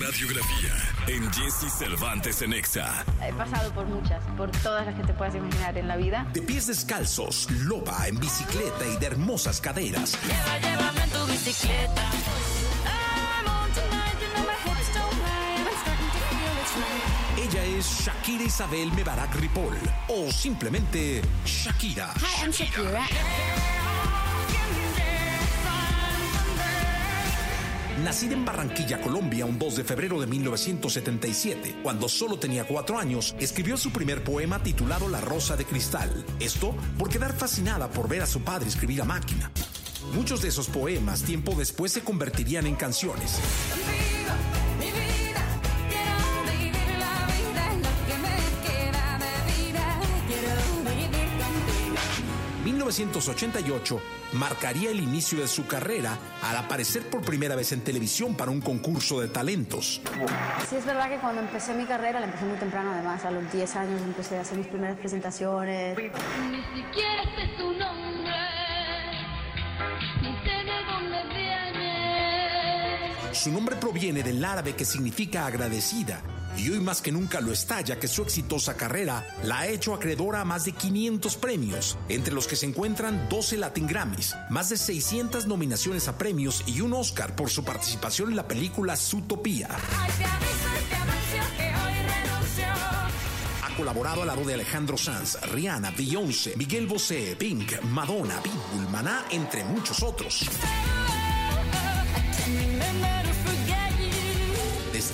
radiografía en Jesse Cervantes en Exa. He pasado por muchas, por todas las que te puedas imaginar en la vida. De pies descalzos, loba en bicicleta y de hermosas caderas. Lleva, llévame en tu bicicleta. Ella es Shakira Isabel Mebarak Ripoll o simplemente Shakira. Hi, I'm Shakira. Nacida en Barranquilla, Colombia, un 2 de febrero de 1977, cuando solo tenía cuatro años, escribió su primer poema titulado La Rosa de Cristal. Esto por quedar fascinada por ver a su padre escribir a máquina. Muchos de esos poemas tiempo después se convertirían en canciones. 1988 marcaría el inicio de su carrera al aparecer por primera vez en televisión para un concurso de talentos. Sí, es verdad que cuando empecé mi carrera, la empecé muy temprano además, a los 10 años empecé a hacer mis primeras presentaciones. Ni siquiera sé tu nombre, Su nombre proviene del árabe que significa agradecida y hoy más que nunca lo está ya que su exitosa carrera la ha hecho acreedora a más de 500 premios, entre los que se encuentran 12 Latin Grammys, más de 600 nominaciones a premios y un Oscar por su participación en la película Zootopia. Ay, te aviso y te anuncio que hoy renuncio. Ha colaborado al lado de Alejandro Sanz, Rihanna, Beyoncé, Miguel Bosé, Pink, Madonna, Pitbull, Maná, entre muchos otros.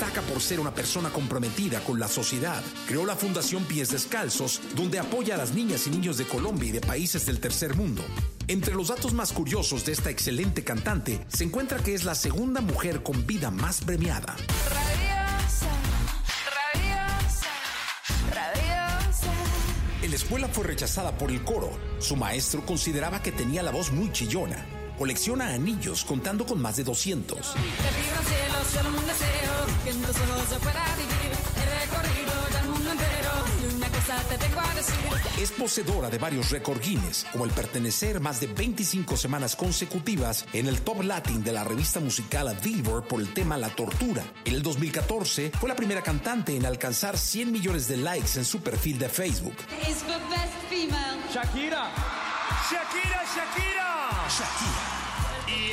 Destaca por ser una persona comprometida con la sociedad. Creó la Fundación Pies Descalzos, donde apoya a las niñas y niños de Colombia y de países del tercer mundo. Entre los datos más curiosos de esta excelente cantante se encuentra que es la segunda mujer con vida más premiada. En la escuela fue rechazada por el coro. Su maestro consideraba que tenía la voz muy chillona. Colecciona anillos contando con más de 200. Solo se pueda vivir. He recorrido ya el mundo entero, y una cosa te tengo a decir. Es poseedora de varios récord Guinness, como el pertenecer más de 25 semanas consecutivas en el Top Latin de la revista musical Billboard por el tema La Tortura. En el 2014 fue la primera cantante en alcanzar 100 millones de likes en su perfil de Facebook. Is for best female. Shakira. Shakira, Shakira. Shakira. Y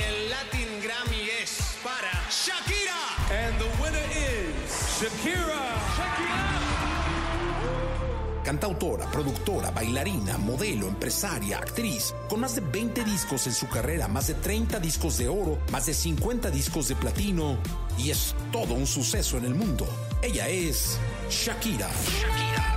Shakira. Shakira. Cantautora, productora, bailarina, modelo, empresaria, actriz, con más de 20 discos en su carrera, más de 30 discos de oro, más de 50 discos de platino, y es todo un suceso en el mundo. Ella es Shakira. Shakira.